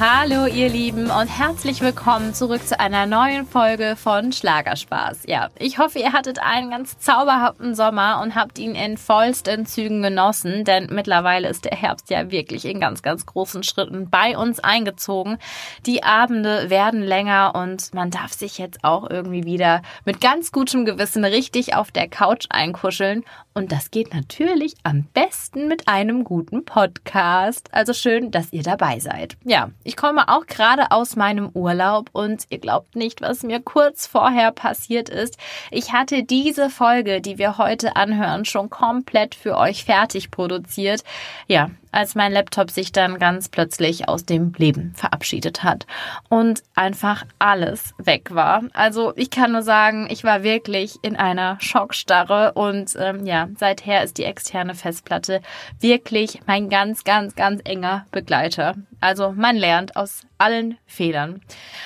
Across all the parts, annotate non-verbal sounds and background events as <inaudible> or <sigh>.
Hallo ihr Lieben und herzlich willkommen zurück zu einer neuen Folge von Schlagerspaß. Ja, ich hoffe, ihr hattet einen ganz zauberhaften Sommer und habt ihn in vollsten Zügen genossen, denn mittlerweile ist der Herbst ja wirklich in ganz, ganz großen Schritten bei uns eingezogen. Die Abende werden länger und man darf sich jetzt auch irgendwie wieder mit ganz gutem Gewissen richtig auf der Couch einkuscheln und das geht natürlich am besten mit einem guten Podcast. Also schön, dass ihr dabei seid. Ja, ich komme auch gerade aus meinem Urlaub und ihr glaubt nicht, was mir kurz vorher passiert ist. Ich hatte diese Folge, die wir heute anhören, schon komplett für euch fertig produziert. Ja, als mein Laptop sich dann ganz plötzlich aus dem Leben verabschiedet hat und einfach alles weg war. Also ich kann nur sagen, ich war wirklich in einer Schockstarre und ähm, ja, seither ist die externe Festplatte wirklich mein ganz, ganz, ganz enger Begleiter. Also man lernt aus allen Fehlern.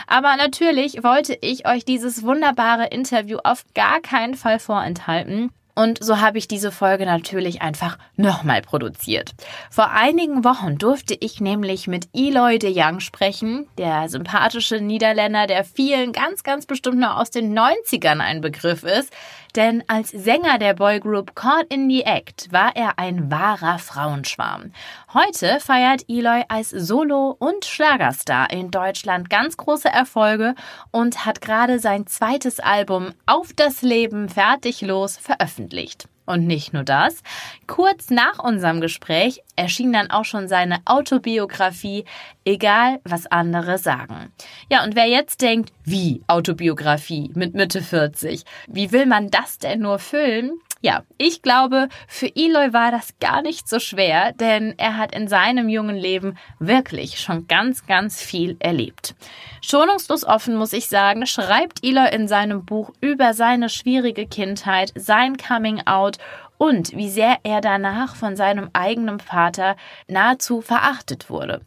Aber natürlich wollte ich euch dieses wunderbare Interview auf gar keinen Fall vorenthalten. Und so habe ich diese Folge natürlich einfach nochmal produziert. Vor einigen Wochen durfte ich nämlich mit Eloy de Young sprechen, der sympathische Niederländer, der vielen ganz, ganz bestimmt noch aus den 90ern ein Begriff ist. Denn als Sänger der Boygroup Caught in the Act war er ein wahrer Frauenschwarm. Heute feiert Eloy als Solo- und Schlagerstar in Deutschland ganz große Erfolge und hat gerade sein zweites Album Auf das Leben fertig los veröffentlicht. Und nicht nur das. Kurz nach unserem Gespräch erschien dann auch schon seine Autobiografie, egal was andere sagen. Ja, und wer jetzt denkt, wie Autobiografie mit Mitte 40? Wie will man das denn nur füllen? Ja, ich glaube, für Eloy war das gar nicht so schwer, denn er hat in seinem jungen Leben wirklich schon ganz, ganz viel erlebt. Schonungslos offen, muss ich sagen, schreibt Eloy in seinem Buch über seine schwierige Kindheit, sein Coming Out und wie sehr er danach von seinem eigenen Vater nahezu verachtet wurde.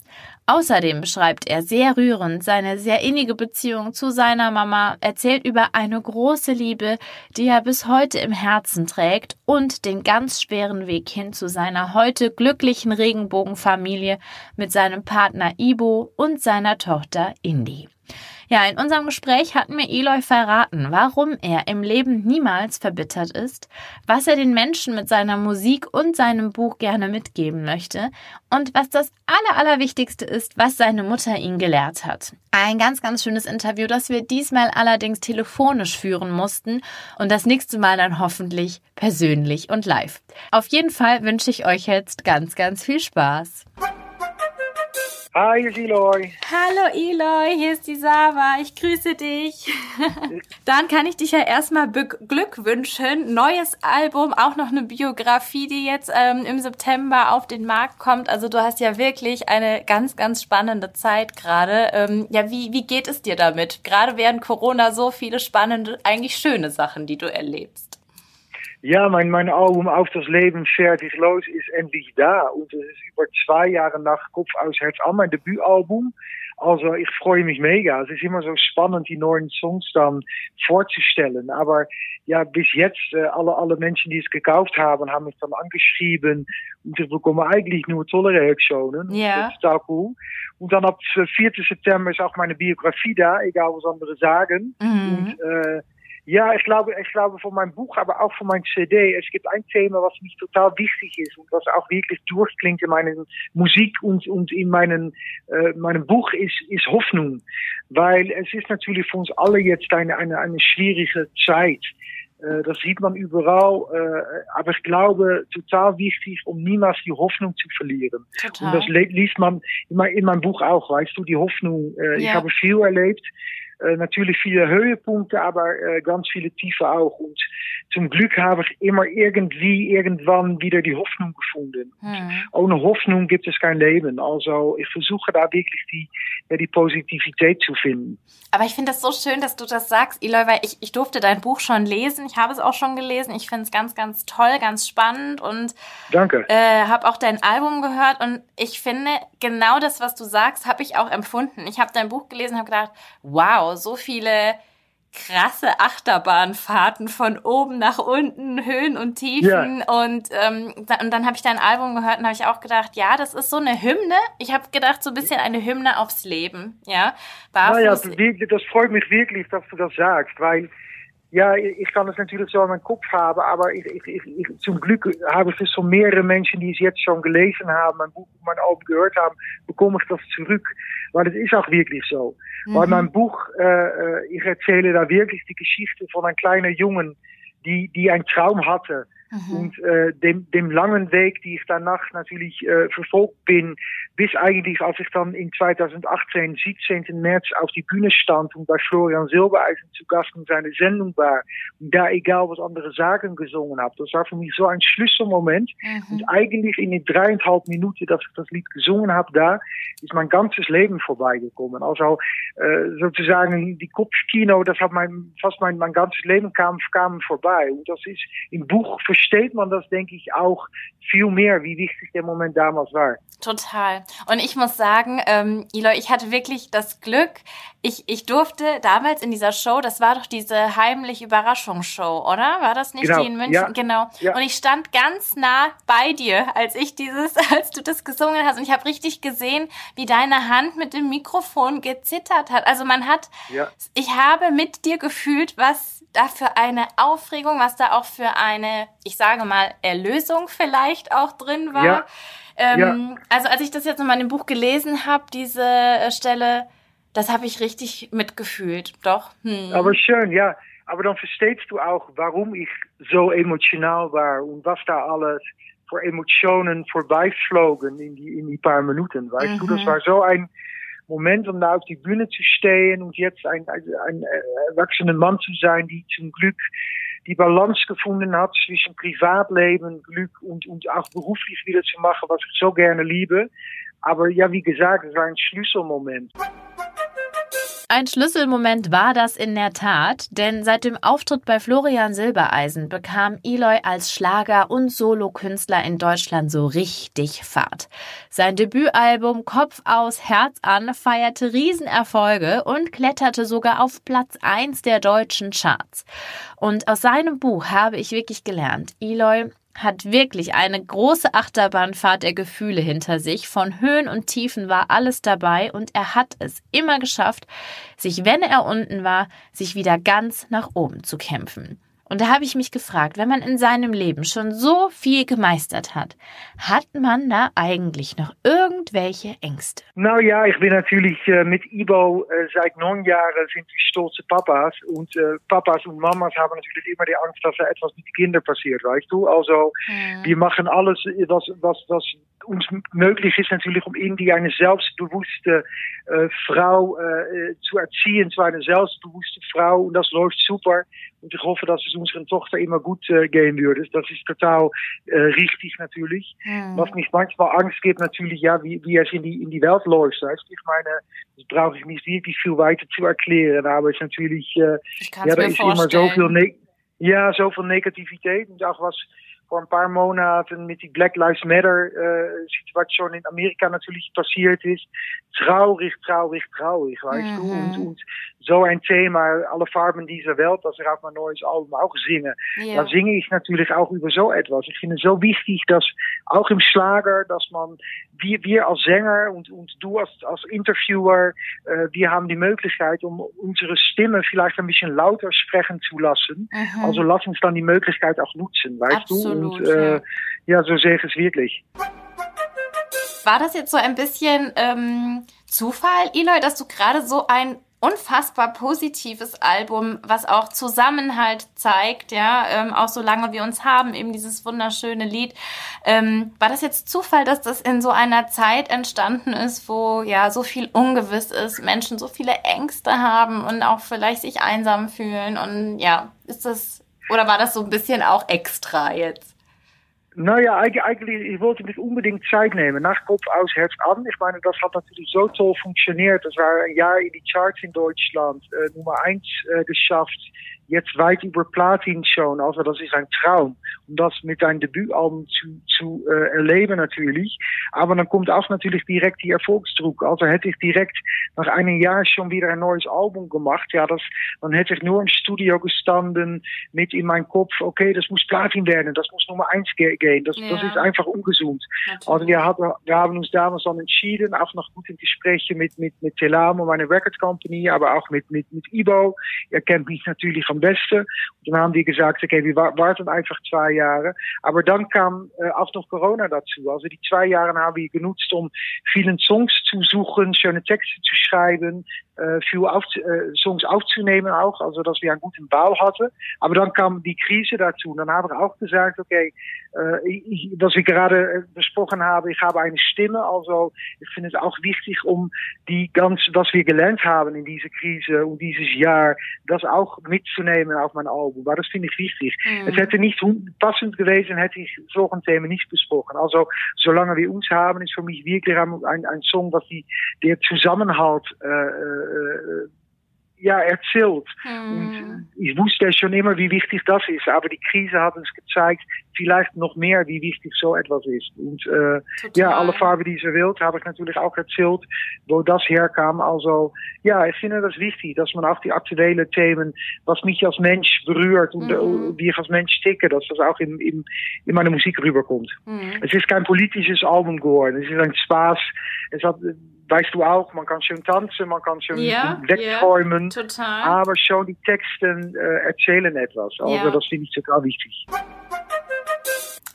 Außerdem beschreibt er sehr rührend seine sehr innige Beziehung zu seiner Mama, erzählt über eine große Liebe, die er bis heute im Herzen trägt und den ganz schweren Weg hin zu seiner heute glücklichen Regenbogenfamilie mit seinem Partner Ibo und seiner Tochter Indy. Ja, in unserem Gespräch hat mir Eloy verraten, warum er im Leben niemals verbittert ist, was er den Menschen mit seiner Musik und seinem Buch gerne mitgeben möchte und was das Aller, Allerwichtigste ist, was seine Mutter ihn gelehrt hat. Ein ganz, ganz schönes Interview, das wir diesmal allerdings telefonisch führen mussten und das nächste Mal dann hoffentlich persönlich und live. Auf jeden Fall wünsche ich euch jetzt ganz, ganz viel Spaß. Hi, hier ist Eloy. Hallo Eloy, hier ist die Sava. Ich grüße dich. <laughs> Dann kann ich dich ja erstmal beglückwünschen. Neues Album, auch noch eine Biografie, die jetzt ähm, im September auf den Markt kommt. Also du hast ja wirklich eine ganz, ganz spannende Zeit gerade. Ähm, ja, wie, wie geht es dir damit? Gerade während Corona so viele spannende, eigentlich schöne Sachen, die du erlebst. Ja, mein, mein Album Auf das Leben fertig los ist endlich da. Und es ist über zwei Jahre nach Kopf aus Herz an mein Debütalbum. Also ich freue mich mega. Es ist immer so spannend, die neuen Songs dann vorzustellen. Aber ja, bis jetzt, äh, alle, alle Menschen, die es gekauft haben, haben mich dann angeschrieben. Und ich bekomme eigentlich nur tolle Reaktionen. Ja. Das ist total cool. Und dann ab 4. September ist auch meine Biografie da, egal was andere sagen. Mhm. Und äh, ja, ich glaube, ich glaube von meinem Buch, aber auch von meinem CD. Es gibt ein Thema, was mich total wichtig ist und was auch wirklich durchklingt in meiner Musik und, und in meinem, äh, meinem Buch ist, ist Hoffnung. Weil es ist natürlich für uns alle jetzt eine, eine, eine schwierige Zeit. Äh, das sieht man überall. Äh, aber ich glaube, total wichtig, um niemals die Hoffnung zu verlieren. Total. Und das liest man in, mein, in meinem Buch auch, weißt du, die Hoffnung. Äh, Ich Ja. habe viel erlebt. Äh, natürlich viele Höhepunkte, aber äh, ganz viele Tiefe auch. Und zum Glück habe ich immer irgendwie, irgendwann wieder die Hoffnung gefunden. Hm. Ohne Hoffnung gibt es kein Leben. Also ich versuche da wirklich die, die Positivität zu finden. Aber ich finde das so schön, dass du das sagst, Eloy, weil ich, ich durfte dein Buch schon lesen. Ich habe es auch schon gelesen. Ich finde es ganz, ganz toll, ganz spannend und Danke. äh, habe auch dein Album gehört. Und ich finde, genau das, was du sagst, habe ich auch empfunden. Ich habe dein Buch gelesen und habe gedacht, wow, so viele krasse Achterbahnfahrten von oben nach unten, Höhen und Tiefen. Ja. Und, ähm, da, und dann habe ich dein Album gehört und habe ich auch gedacht, ja, das ist so eine Hymne. Ich habe gedacht, so ein bisschen eine Hymne aufs Leben. Ja, Barfuß. ja, das freut mich wirklich, dass du das sagst, weil ja, ich kann es natürlich so in meinem Kopf haben, aber ich, ich, ich, zum Glück habe ich es von mehreren Menschen, die es jetzt schon gelesen haben, mein Buch, mein Album gehört haben, bekomme ich das zurück. Weil es ist auch wirklich so. Mhm. Weil mein Buch, äh, ich erzähle da wirklich die Geschichte von einem kleinen Jungen, die, die einen Traum hatte Mhm. Und äh, dem, dem langen Weg, die ich danach natürlich äh, verfolgt bin, bis eigentlich, als ich dann in 2018, 17. März auf die Bühne stand und bei Florian Silbereisen zu Gast in seiner Sendung war und da egal was andere Sagen gesungen habe. Das war für mich so ein Schlüsselmoment. Mhm. Und eigentlich in den dreieinhalb Minuten, dass ich das Lied gesungen habe, da ist mein ganzes Leben vorbeigekommen. Also äh, sozusagen die Kopfkino, das hat mein, fast mein, mein ganzes Leben kam, kam vorbei. Und das ist im Buch versteht man das, denke ich, auch viel mehr, wie wichtig der Moment damals war. Total. Und ich muss sagen, ähm, Eloy, ich hatte wirklich das Glück, ich, ich durfte damals in dieser Show, das war doch diese heimlich Überraschungsshow, oder? War das nicht genau. die in München? Ja. Genau. Ja. Und ich stand ganz nah bei dir, als ich dieses, <laughs> als du das gesungen hast. Und ich habe richtig gesehen, wie deine Hand mit dem Mikrofon gezittert hat. Also man hat, ja. ich habe mit dir gefühlt, was da für eine Aufregung, was da auch für eine, ich sage mal, Erlösung vielleicht auch drin war. Ja. Ähm, ja. Also als ich das jetzt nochmal in dem Buch gelesen habe, diese äh, Stelle, das habe ich richtig mitgefühlt, doch. Hm. Aber schön, ja. Aber dann verstehst du auch, warum ich so emotional war und was da alles für Emotionen vorbeiflogen in die, in die paar Minuten. Weißt mhm. du, das mhm. war so ein Moment, um da auf die Bühne zu stehen und jetzt ein, ein, erwachsener Mann zu sein, die zum Glück die Balance gefunden hat zwischen Privatleben, Glück und, und auch beruflich wieder zu machen, was ich so gerne liebe. Aber ja, wie gesagt, es war ein Schlüsselmoment. Ein Schlüsselmoment war das in der Tat, denn seit dem Auftritt bei Florian Silbereisen bekam Eloy als Schlager- und Solokünstler in Deutschland so richtig Fahrt. Sein Debütalbum Kopf aus, Herz an feierte Riesenerfolge und kletterte sogar auf Platz 1 der deutschen Charts. Und aus seinem Buch habe ich wirklich gelernt, Eloy hat wirklich eine große Achterbahnfahrt der Gefühle hinter sich. Von Höhen und Tiefen war alles dabei und er hat es immer geschafft, sich, wenn er unten war, sich wieder ganz nach oben zu kämpfen. Und da habe ich mich gefragt, wenn man in seinem Leben schon so viel gemeistert hat, hat man da eigentlich noch irgendwelche Ängste? Nou ja, ich bin natürlich äh, mit Ibo äh, seit neun Jahren sind wir stolze Papas und äh, Papas und Mamas haben natürlich immer die Angst, dass da etwas mit den Kindern passiert, weißt du? Also ja. wir machen alles, was, was, was uns möglich ist natürlich, um irgendwie eine selbstbewusste äh, Frau äh, zu erziehen, zwar eine selbstbewusste Frau und das läuft super. Und ich hoffe, dass es unserer Tochter immer gut äh, gehen würde. Das ist total äh, richtig natürlich. Mhm. Was mich manchmal Angst gibt, natürlich, ja, wie, wie es in die, in die Welt läuft. Weißt? Ich meine, das brauche ich nicht wirklich viel weiter zu erklären, aber es ist natürlich, äh, ja, da ist immer so viel, ne ja, zoveel auch was vor ein paar Monaten mit die Black Lives Matter äh, Situation in Amerika natürlich passiert ist. Traurig, traurig, traurig, weißt mhm. du? Und, und so ein Thema, alle Farben dieser Welt, das auf mein neues Album auch singen. Ja. Da singe ich natürlich auch über so etwas. Ich finde es so wichtig, dass auch im Schlager, dass man, wir, wir als Sänger und, und du als, als Interviewer, äh, wir haben die Möglichkeit, um unsere Stimme vielleicht ein bisschen lauter sprechen zu lassen. Mhm. Also lass uns dann die Möglichkeit auch nutzen, weißt Absolut, du? Und äh, ja. ja, so sehe ich es wirklich. War das jetzt so ein bisschen ähm, Zufall, Eloy, dass du gerade so ein unfassbar positives Album, was auch Zusammenhalt zeigt, ja, ähm, auch so lange wir uns haben, eben dieses wunderschöne Lied. Ähm, war das jetzt Zufall, dass das in so einer Zeit entstanden ist, wo ja so viel ungewiss ist, Menschen so viele Ängste haben und auch vielleicht sich einsam fühlen und ja, ist das, oder war das so ein bisschen auch extra jetzt? Nou ja, eigenlijk, ich wollte nicht unbedingt Zeit nehmen. Nach Kopf aus, Herz an. Ich meine, das hat natürlich so toll funktioniert. Das war ein Jahr in die Charts in Deutschland, äh, Nummer eins äh, geschafft. Jetzt weit über Platin schon. Also das ist ein Traum. um das mit deinem Debütalbum zu, zu äh, erleben natürlich. Aber dann kommt auch natürlich direkt die Erfolgsdruck. Also hätte ich direkt nach einem Jahr schon wieder ein neues Album gemacht, ja, das, dann hätte ich nur im Studio gestanden mit in meinem Kopf, okay, das muss Platin werden, das muss Nummer eins gehen. Das, ja. das ist einfach ungesund. Natürlich. Also wir haben, wir haben uns damals dann entschieden, auch nach guten Gesprächen mit, mit, mit Telamo, meine Record Company, aber auch mit, mit, mit Ibo. Er kennt mich natürlich am besten. Und dann haben die gesagt, okay, wir warten einfach zwei Jahre. Aber dann kam äh, auch noch Corona dazu. Also die zwei Jahre haben wir genutzt, um vielen Songs zu suchen, schöne Texte zu schreiben, äh, viel auf, äh, Songs aufzunehmen auch, also dass wir einen guten Bau hatten. Aber dann kam die Krise dazu. Und dann haben wir auch gesagt, okay, äh, ich, gerade besprochen haben, ich habe eine Stimme, also ich finde es auch wichtig, um die ganz, was wir gelernt haben in dieser Krise und dieses Jahr, das auch mitzunehmen auf mein Album. Weil das finde ich wichtig. Mhm. Es hätte nicht passend gewesen, hätte ich solche Themen nicht besprochen. Also solange wir uns haben, ist für mich wirklich ein, ein, ein Song, was die, der Zusammenhalt äh, äh, ja, erzählt. Hm. Und ich wusste schon immer, wie wichtig das ist, aber die Krise hat uns gezeigt, vielleicht noch mehr, wie wichtig so etwas ist. Und äh, ja, alle Farben dieser Welt habe ich natürlich auch erzählt, wo das herkam. Also ja, ich finde das wichtig, dass man auch die aktuellen Themen, was mich als Mensch berührt und mhm. wie ich als Mensch ticke, dass das auch in, in, in meine Musik rüberkommt. Mhm. Es ist kein politisches Album geworden, es ist ein Spaß. Es hat weißt du auch, man kann schön tanzen, man kann schön ja, wegträumen, ja, aber schon die Texten äh, erzählen etwas. Also ja. das finde ich total wichtig.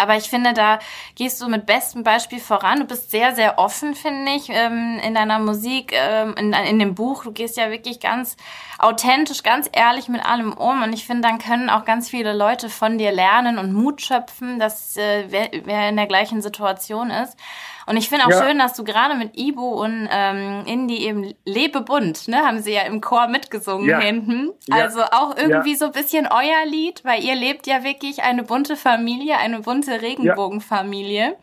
Aber ich finde, da gehst du mit bestem Beispiel voran. Du bist sehr, sehr offen, finde ich, ähm, in deiner Musik, ähm, in, in dem Buch. Du gehst ja wirklich ganz authentisch, ganz ehrlich mit allem um. Und ich finde, dann können auch ganz viele Leute von dir lernen und Mut schöpfen, dass äh, wer in der gleichen Situation ist. Und ich finde auch ja. schön, dass du gerade mit Ibo und ähm, Indie eben Lebe bunt, ne, haben sie ja im Chor mitgesungen ja. hinten. Also auch irgendwie so ein bisschen euer Lied, weil ihr lebt ja wirklich eine bunte Familie, eine bunte Regenbogenfamilie.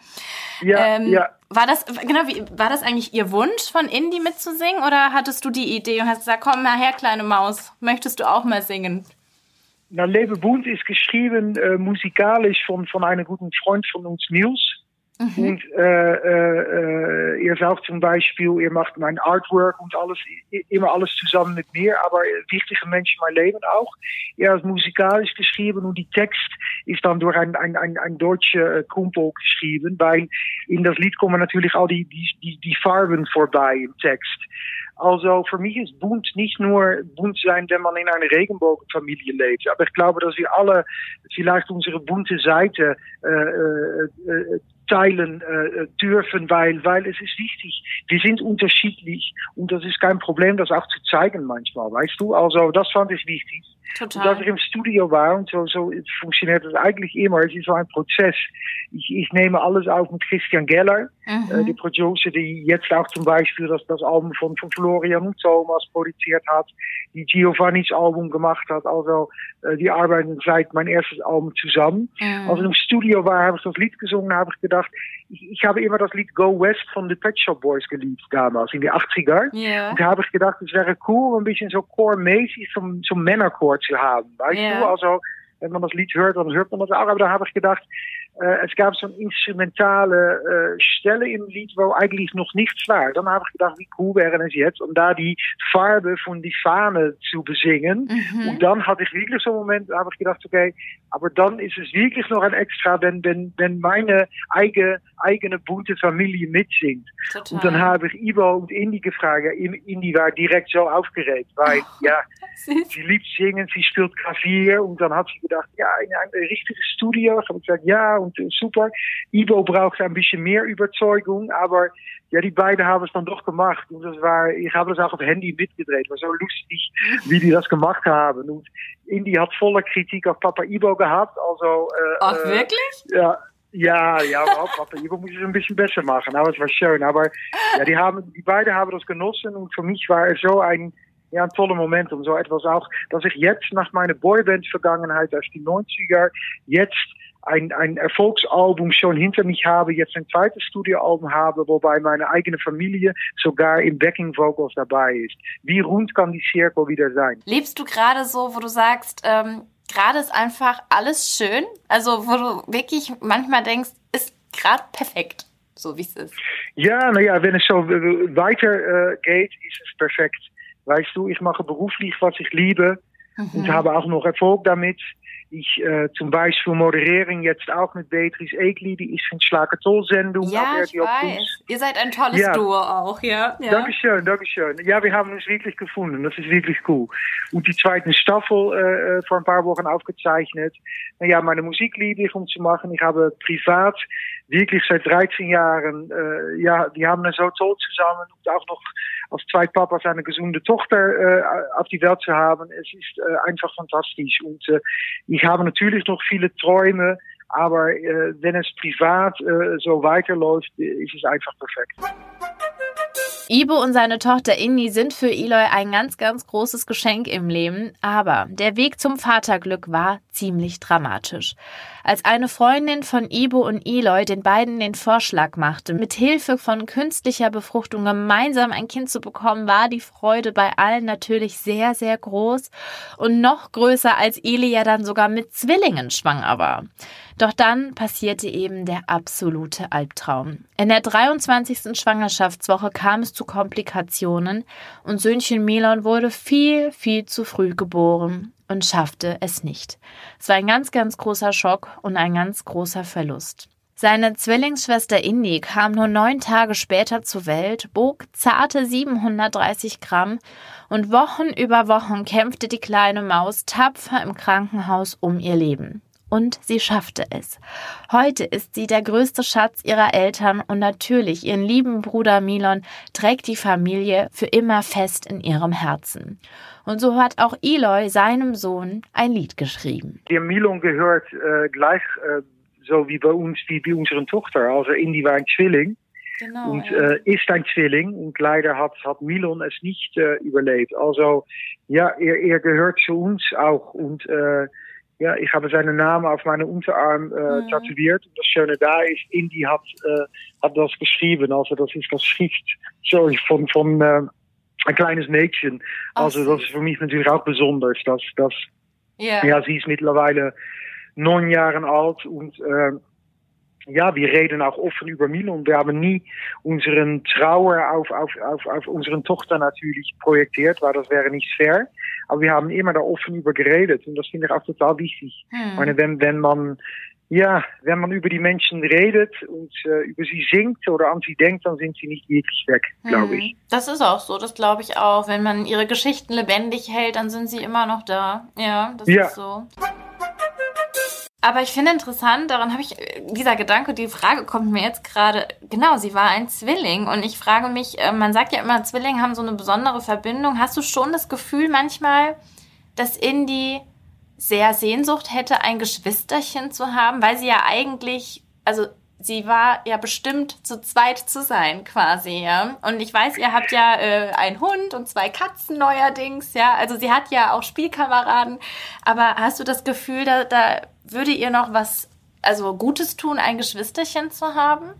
Ja, ähm, ja. War das, genau, wie, war das eigentlich ihr Wunsch, von Indie mitzusingen oder hattest du die Idee und hast gesagt, komm mal her, kleine Maus, möchtest du auch mal singen? Na, Lebe bunt ist geschrieben äh, musikalisch von, von einem guten Freund von uns, Niels. Mhm. Und äh, äh, ihr sagt zum Beispiel, ihr macht mein Artwork und alles, immer alles zusammen mit mir, aber wichtige Menschen in mein Leben auch. Er hat musikalisch geschrieben und die Text ist dann durch ein, ein, ein, ein deutscher Kumpel geschrieben, weil in das Lied kommen natürlich all die, die, die, die Farben vorbei im Text. Also für mich ist bunt nicht nur bunt sein, wenn man in einer Regenbogenfamilie lebt. Aber ich glaube, dass wir alle vielleicht unsere bunte Seite äh, äh teilen äh, dürfen, weil, weil es ist wichtig. Wir sind unterschiedlich und das ist kein Problem, das auch zu zeigen manchmal, weißt du? Also das fand ich wichtig. Total. Und dass ich im Studio war und so, so funktioniert es eigentlich immer. Es ist so ein Prozess. Ich, ich nehme alles auf mit Christian Geller, mhm. äh, die Producer, die jetzt auch zum Beispiel das, das Album von, von Florian und Thomas produziert hat, die Giovanni's Album gemacht hat. Also äh, die arbeiten seit mein erstes Album zusammen. Mhm. Als ich im Studio war, habe ich das Lied gesungen, habe ich gedacht, ich, ich habe immer das Lied Go West von The Pet Shop Boys geliebt damals, in die 80er. Yeah. Und da habe ich gedacht, es wäre cool, ein bisschen so chormäßig zum, zum Männerchor zu haben. Weißt du, also wenn man das Lied hört, dann hört man das auch. Aber da habe ich gedacht, äh, es gab so eine instrumentale äh, Stelle im Lied, wo eigentlich noch nichts war. Dann habe ich gedacht, wie cool wäre es jetzt, um da die Farbe von die Fahne zu besingen. Mhm. Und dann hatte ich wirklich so einen Moment, da habe ich gedacht, okay, aber dann ist es wirklich noch ein Extra, wenn, wenn, wenn meine eigene, eigene bunte Familie mitsingt. Total. Und dann habe ich Ivo und Indy gefragt. Indy war direkt so aufgeregt, weil, oh, ja, <laughs> sie liebt singen, sie spielt Klavier. Und dann hat sie gedacht, ja, in ein richtiges Studio. Ich habe gesagt, ja, und super. Ivo braucht ein bisschen mehr Überzeugung, aber ja, die beiden haben es dann doch gemacht. Und das war, ich habe das auch auf Handy mitgedreht. War so lustig, wie die das gemacht haben. Und Indy hat volle Kritik auf Papa Ivo gehabt. Also, äh, Ach, wirklich? Ja, ja, ja, Papa Ivo muss es ein bisschen besser machen. Aber es war schön. Aber ja, die haben, die beiden haben das genossen. Und für mich war es so ein, ja, ein toller Moment, um so etwas auch, dass ich jetzt nach meiner Boyband-Vergangenheit aus die 90er jetzt ein, ein Erfolgsalbum schon hinter mich habe, jetzt ein zweites Studioalbum habe, wobei meine eigene Familie sogar im Backing Vocals dabei ist. Wie rund kann die Circle wieder sein? Lebst du gerade so, wo du sagst, ähm, gerade ist einfach alles schön. Also, wo du wirklich manchmal denkst, ist gerade perfekt, so wie es ist. Ja, naja, wenn es so weiter äh, geht, ist es perfekt. Weißt du, ich mache beruflich, was ich liebe mhm. und habe auch noch Erfolg damit. Ich äh, zum Beispiel moderieren jetzt auch mit Beatrice Egli, die ist in Schlagertoll-Sendung. Ja, ich weiß. Ihr seid ein tolles ja. Duo auch, ja. ja. Dankeschön, Dankeschön. Ja, wir haben uns wirklich gefunden. Das ist wirklich cool. Und die zweite Staffel äh, äh vor ein paar Wochen aufgezeichnet. Naja, meine Musik liebe ich, um zu machen. Ich habe privat wirklich seit 13 Jahren, äh, ja, die haben so toll zusammen und auch noch als zwei Papas eine gesunde Tochter äh, auf die Welt zu haben. Es ist äh, einfach fantastisch. Und äh, ich habe natürlich noch viele Träume, aber äh, wenn es privat äh, so weiterläuft, ist es einfach perfekt. Ibo und seine Tochter Inni sind für Eloy ein ganz, ganz großes Geschenk im Leben, aber der Weg zum Vaterglück war ziemlich dramatisch. Als eine Freundin von Ibo und Eloy den beiden den Vorschlag machte, mit Hilfe von künstlicher Befruchtung gemeinsam ein Kind zu bekommen, war die Freude bei allen natürlich sehr, sehr groß und noch größer, als Eli ja dann sogar mit Zwillingen schwanger war. Doch dann passierte eben der absolute Albtraum. In der 23. Schwangerschaftswoche kam es zu Komplikationen und Söhnchen Milon wurde viel, viel zu früh geboren und schaffte es nicht. Es war ein ganz, ganz großer Schock und ein ganz großer Verlust. Seine Zwillingsschwester Indy kam nur neun Tage später zur Welt, bog zarte 730 Gramm und Wochen über Wochen kämpfte die kleine Maus tapfer im Krankenhaus um ihr Leben. Und sie schaffte es. Heute ist sie der größte Schatz ihrer Eltern und natürlich ihren lieben Bruder Milon trägt die Familie für immer fest in ihrem Herzen. Und so hat auch Eloy seinem Sohn ein Lied geschrieben. Der Milon gehört äh, gleich äh, so wie bei uns, wie bei unserer Tochter. Also Indy war ein Zwilling. Genau, und ja. äh, ist ein Zwilling und leider hat, hat Milon es nicht äh, überlebt. Also ja, er, er gehört zu uns auch und äh, ja, ich habe seinen Namen auf meinen Unterarm äh, mhm. tätowiert. Und das Schöne da ist, Indy hat, äh, hat das geschrieben. Also das ist das Schrift sorry, von, von äh, ein kleines Mädchen. Also das ist für mich natürlich auch besonders. Dass, dass, yeah. Ja, sie ist mittlerweile neun Jahre alt und äh, ja, wir reden auch offen über Milon. Wir haben nie unseren Trauer auf, auf, auf, auf unseren Tochter natürlich projektiert, weil das wäre nicht fair. Aber wir haben immer da offen über geredet und das finde ich auch total wichtig. Hm. meine, wenn, wenn man, ja, wenn man über die Menschen redet und äh, über sie singt oder an sie denkt, dann sind sie nicht wirklich weg, glaube hm. ich. Das ist auch so, das glaube ich auch. Wenn man ihre Geschichten lebendig hält, dann sind sie immer noch da. Ja, das ja. ist so. Aber ich finde interessant, daran habe ich, dieser Gedanke, die Frage kommt mir jetzt gerade, genau, sie war ein Zwilling und ich frage mich, äh, man sagt ja immer, Zwillinge haben so eine besondere Verbindung. Hast du schon das Gefühl manchmal, dass Indy sehr Sehnsucht hätte, ein Geschwisterchen zu haben, weil sie ja eigentlich, also sie war ja bestimmt zu zweit zu sein, quasi, ja. Und ich weiß, ihr habt ja äh, einen Hund und zwei Katzen neuerdings, ja. Also sie hat ja auch Spielkameraden. Aber hast du das Gefühl, da, da würde ihr noch was, also Gutes tun, ein Geschwisterchen zu haben?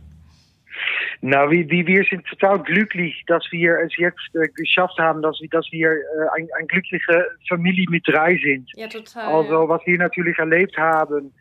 Na, wie wir sind total glücklich, dass wir es jetzt äh, geschafft haben, dass wir, dass wir äh, ein, ein glückliche Familie mit drei sind. Ja, total. Also, was wir natürlich erlebt haben,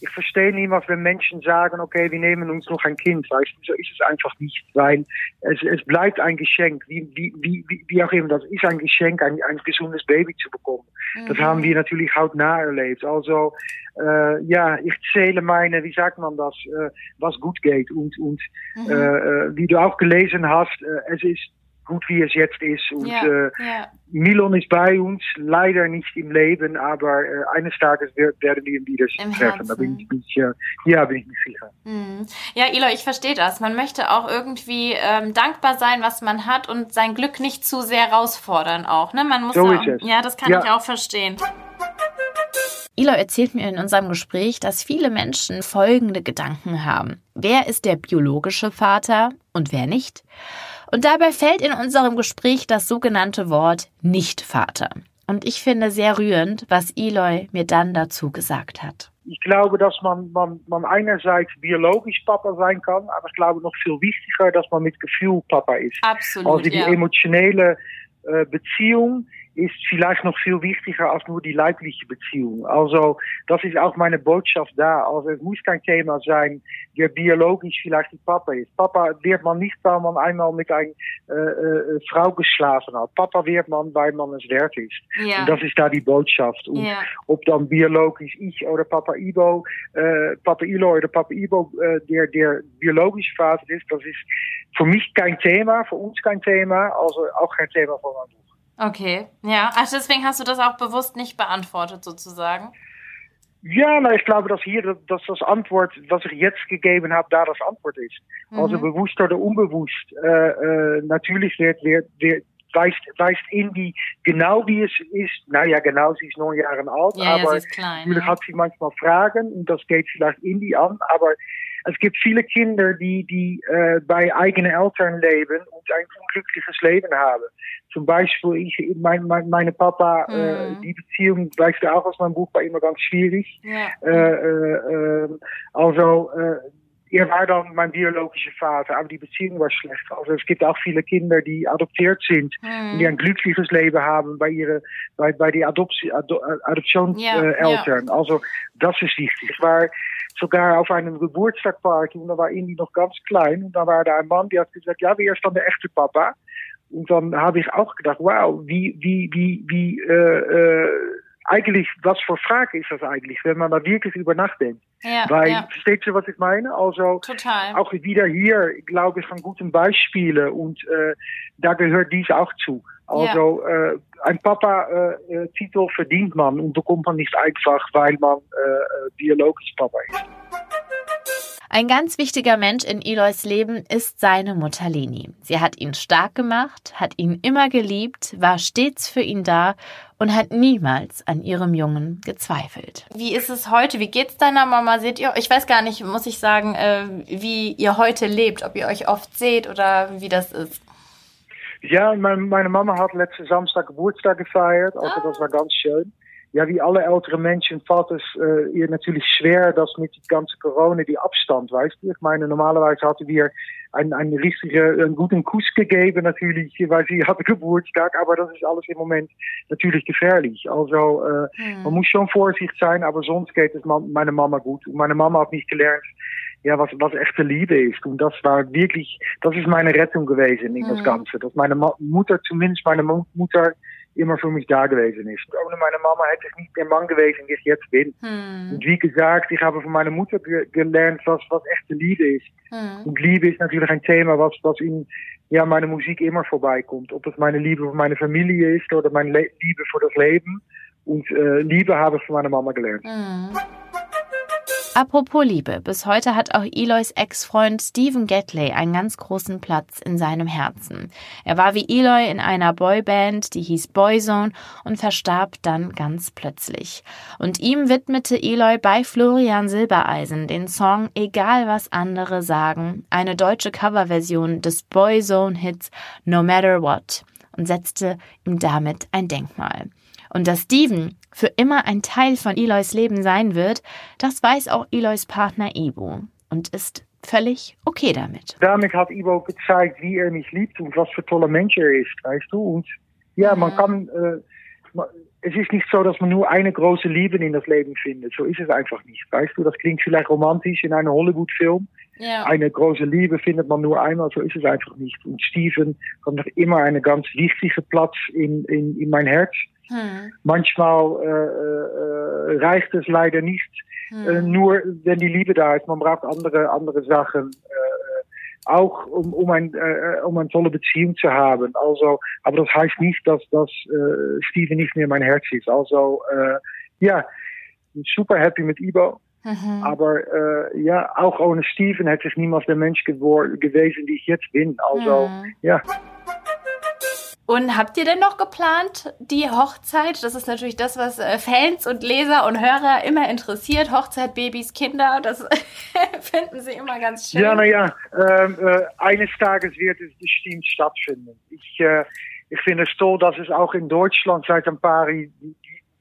ich verstehe niemals, wenn Menschen sagen, okay, wir nehmen uns noch ein Kind, weißt du, so ist es einfach nicht, weil es, es bleibt ein Geschenk, wie, wie, wie, wie auch immer, das ist ein Geschenk, ein, ein gesundes Baby zu bekommen. Mhm. Das haben wir natürlich hautnah erlebt. Also, äh, ja, ich zähle meine, wie sagt man das, äh, was gut geht und, und mhm. äh, äh wie du auch gelesen hast, äh, es ist gut wie es jetzt ist. Und ja, äh, ja. Milon ist bei uns, leider nicht im Leben, aber äh, eines Tages werden wir ihn wieder Im treffen. Da bin ich, bin ich, ja, bin ich mir sicher. Mhm. Ja, Ilo, ich verstehe das. Man möchte auch irgendwie ähm, dankbar sein, was man hat und sein Glück nicht zu sehr herausfordern auch. Ne? Man muss so auch, ist es. Ja, das kann ja. ich auch verstehen. Ilo erzählt mir in unserem Gespräch, dass viele Menschen folgende Gedanken haben. Wer ist der biologische Vater und wer nicht? Und dabei fällt in unserem Gespräch das sogenannte Wort Nicht-Vater. Und ich finde sehr rührend, was Eloy mir dann dazu gesagt hat. Ich glaube, dass man, man, man einerseits biologisch Papa sein kann, aber ich glaube noch viel wichtiger, dass man mit Gefühl Papa ist. Absolut. Also die ja. emotionelle äh, Beziehung ist vielleicht noch viel wichtiger als nur die leibliche Beziehung. Also das ist auch meine Botschaft da. Also es muss kein Thema sein, der biologisch vielleicht die Papa ist. Papa wird man nicht, weil man einmal mit einer äh, äh, Frau geschlafen hat. Papa wird man, weil man es wert ist. Ja. Und das ist da die Botschaft. Und ja. ob dann biologisch ich oder Papa Ibo, äh, Papa Ilo oder Papa Ibo äh, der, der biologische Vater ist, das ist für mich kein Thema, für uns kein Thema, also auch kein Thema von Buch. Okay, ja. Ach, deswegen hast du das auch bewusst nicht beantwortet, sozusagen. Ja, nou, ich glaube, dass hier dass das Antwort, was ich jetzt gegeben habe, da das Antwort ist. Mhm. Also bewusst oder unbewusst. Äh, äh, natürlich wird, wird, wird weist, weist in die genau wie es ist. Nou ja, genau, sie ist neun Jahre alt, ja, aber ja, klein, natürlich ja. hat sie manchmal Fragen und das geht vielleicht in die an, aber es gibt viele Kinder, die, die äh, bei eigenen Eltern leben und ein unglückliches Leben haben. Zum Beispiel, ich, mein, mein, meine Papa, mhm. äh, die Beziehung, weißt du auch aus meinem Buch, war immer ganz schwierig. Ja. Äh, äh, also, äh, er war dann mein biologischer Vater, aber die Beziehung war schlecht. Also es gibt auch viele Kinder, die adoptiert sind, mhm. die ein glückliches Leben haben bei ihre, bei, bei die Adoptie, Ado, Adoptionseltern. Ja, ja. Also das ist wichtig. Ich war sogar auf einem Geburtstagparty und da war Indy noch ganz klein und da war da ein Mann, der hat gesagt, ja, wer ist dann der echte Papa? Und dann habe ich auch gedacht, wow, wie, wie, wie, wie, äh, äh, eigentlich, was für Frage ist das eigentlich, wenn man da wirklich über nachdenkt? Ja, Weil, ja. versteht ihr, was ich meine? Also, Total. auch wieder hier, glaube ich, von guten Beispielen und äh, da gehört dies auch zu. Also, ja. äh, ein Papa-Titel äh, verdient man und bekommt man nicht einfach, weil man äh, biologisch Papa ist. Ein ganz wichtiger Mensch in Eloys Leben ist seine Mutter Leni. Sie hat ihn stark gemacht, hat ihn immer geliebt, war stets für ihn da und hat niemals an ihrem Jungen gezweifelt. Wie ist es heute? Wie geht's deiner Mama? Seht ihr? Ich weiß gar nicht, muss ich sagen, äh, wie ihr heute lebt, ob ihr euch oft seht oder wie das ist. Ja, meine Mama hat letzten Samstag Geburtstag gefeiert, also das war ganz schön ja, wie alle ältere Menschen fällt es äh, ihr natürlich schwer, dass mit die ganze Corona die Abstand, weißt du? Ich meine, normalerweise hatten wir einen, einen richtigen, einen guten Kuss gegeben, natürlich, weil sie hatte Geburtstag, aber das ist alles im Moment natürlich gefährlich. Also, äh, hm. man muss schon vorsichtig sein, aber sonst geht es meine Mama gut. Und meine Mama hat nicht gelernt, ja, was, was echte Liebe ist. Und das war wirklich, das ist meine Rettung gewesen in hm. das Ganze. Dass meine Mutter, zumindest meine Mutter, immer für mich da gewesen ist. Ohne meine Mama hätte ich nicht der Mann gewesen, der ich jetzt bin. Hm. Und wie gesagt, ich habe von meiner Mutter ge gelernt, was, was echte Liebe ist. Hm. Und Liebe ist natürlich ein Thema, was, was in ja, meine Musik immer vorbeikommt. Ob es meine Liebe für meine Familie ist oder meine Le Liebe für das Leben. Und äh, Liebe habe ich von meiner Mama gelernt. Hm. Apropos Liebe, bis heute hat auch Eloys Ex-Freund Stephen Gatley einen ganz großen Platz in seinem Herzen. Er war wie Eloy in einer Boyband, die hieß Boyzone und verstarb dann ganz plötzlich. Und ihm widmete Eloy bei Florian Silbereisen den Song Egal was andere sagen, eine deutsche Coverversion des Boyzone-Hits No Matter What und setzte ihm damit ein Denkmal. Und dass Steven für immer ein Teil von Eloys Leben sein wird, das weiß auch Eloys Partner Ibo und ist völlig okay damit. Damit hat Ibo gezeigt, wie er mich liebt und was für tolle Mensch er ist, weißt du. Und ja, man kann, äh, es ist nicht so, dass man nur eine große Liebe in das Leben findet. So ist es einfach nicht, weißt du. Das klingt vielleicht romantisch in einem Hollywood-Film. Ja. Eine große Liebe findet man nur einmal, so ist es einfach nicht. Und Steven hat noch immer einen ganz wichtigen Platz in, in, in mein Herz. Hm. Manchmal äh, äh, reicht es leider nicht, hm. nur wenn die Liebe da ist. Man braucht andere, andere Sachen. Auch um, um, ein, um eine tolle Beziehung zu haben. Also, aber das heißt nicht, dass, dass Steven nicht mehr mein Herz ist. Also, ja, super happy mit Ibo. Mhm. Aber äh, ja, auch ohne Steven hätte ich niemals der Mensch gewesen, die ich jetzt bin. Also, mhm. ja. Und habt ihr denn noch geplant, die Hochzeit? Das ist natürlich das, was äh, Fans und Leser und Hörer immer interessiert. Hochzeit, Babys, Kinder, das <laughs> finden sie immer ganz schön. Ja, naja, ähm, äh, eines Tages wird es bestimmt stattfinden. Ich, äh, ich finde es toll, dass es auch in Deutschland seit ein paar, ein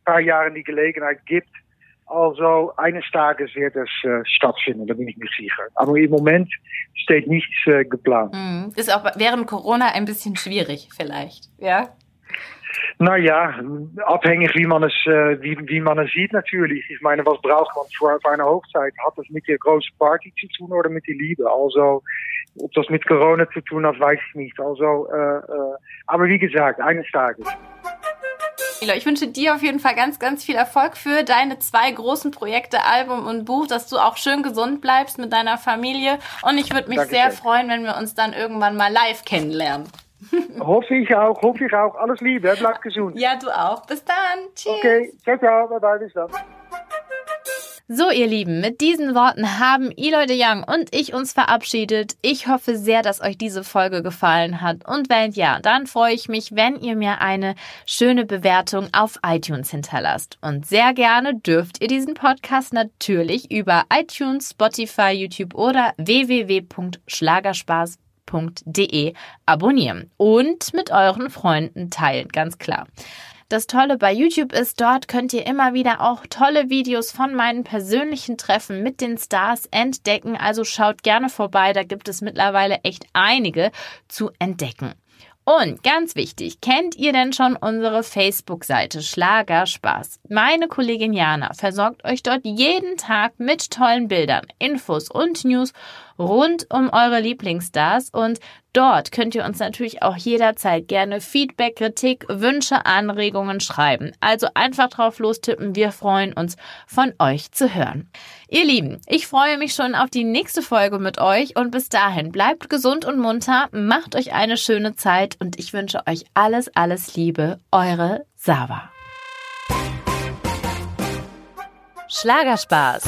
paar Jahren die Gelegenheit gibt, also eines Tages wird es äh, stattfinden, da bin ich mir sicher. Aber im Moment steht nichts äh, geplant. Mhm. Ist auch während Corona ein bisschen schwierig vielleicht, ja? Naja, abhängig wie man es, äh, wie, wie man es sieht natürlich. Ich meine, was braucht man für, für eine Hochzeit? Hat das mit der großen Party zu tun oder mit der Liebe? Also, ob das mit Corona zu tun hat, weiß ich nicht. Also, äh, aber wie gesagt, eines Tages. Ich wünsche dir auf jeden Fall ganz, ganz viel Erfolg für deine zwei großen Projekte, Album und Buch, dass du auch schön gesund bleibst mit deiner Familie. Und ich würde mich Dankeschön. sehr freuen, wenn wir uns dann irgendwann mal live kennenlernen. <laughs> hoffe ich auch, hoffe ich auch. Alles Liebe, bleib gesund. Ja, du auch. Bis dann. Tschüss. Okay, ciao, ciao, bye bye, bis dann. So, ihr Lieben, mit diesen Worten haben Eloy de Young und ich uns verabschiedet. Ich hoffe sehr, dass euch diese Folge gefallen hat. Und wenn ja, dann freue ich mich, wenn ihr mir eine schöne Bewertung auf iTunes hinterlasst. Und sehr gerne dürft ihr diesen Podcast natürlich über iTunes, Spotify, YouTube oder www.schlagerspaß.de podcast.de abonnieren und mit euren Freunden teilen, ganz klar. Das Tolle bei YouTube ist, dort könnt ihr immer wieder auch tolle Videos von meinen persönlichen Treffen mit den Stars entdecken. Also schaut gerne vorbei, da gibt es mittlerweile echt einige zu entdecken. Und ganz wichtig, kennt ihr denn schon unsere Facebook-Seite Schlagerspaß? Meine Kollegin Jana versorgt euch dort jeden Tag mit tollen Bildern, Infos und News rund um eure Lieblingsstars und dort könnt ihr uns natürlich auch jederzeit gerne Feedback, Kritik, Wünsche, Anregungen schreiben. Also einfach drauf lostippen, wir freuen uns von euch zu hören. Ihr Lieben, ich freue mich schon auf die nächste Folge mit euch und bis dahin bleibt gesund und munter, macht euch eine schöne Zeit und ich wünsche euch alles, alles Liebe, eure Sava. Schlagerspaß.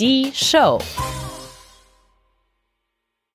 Die Show.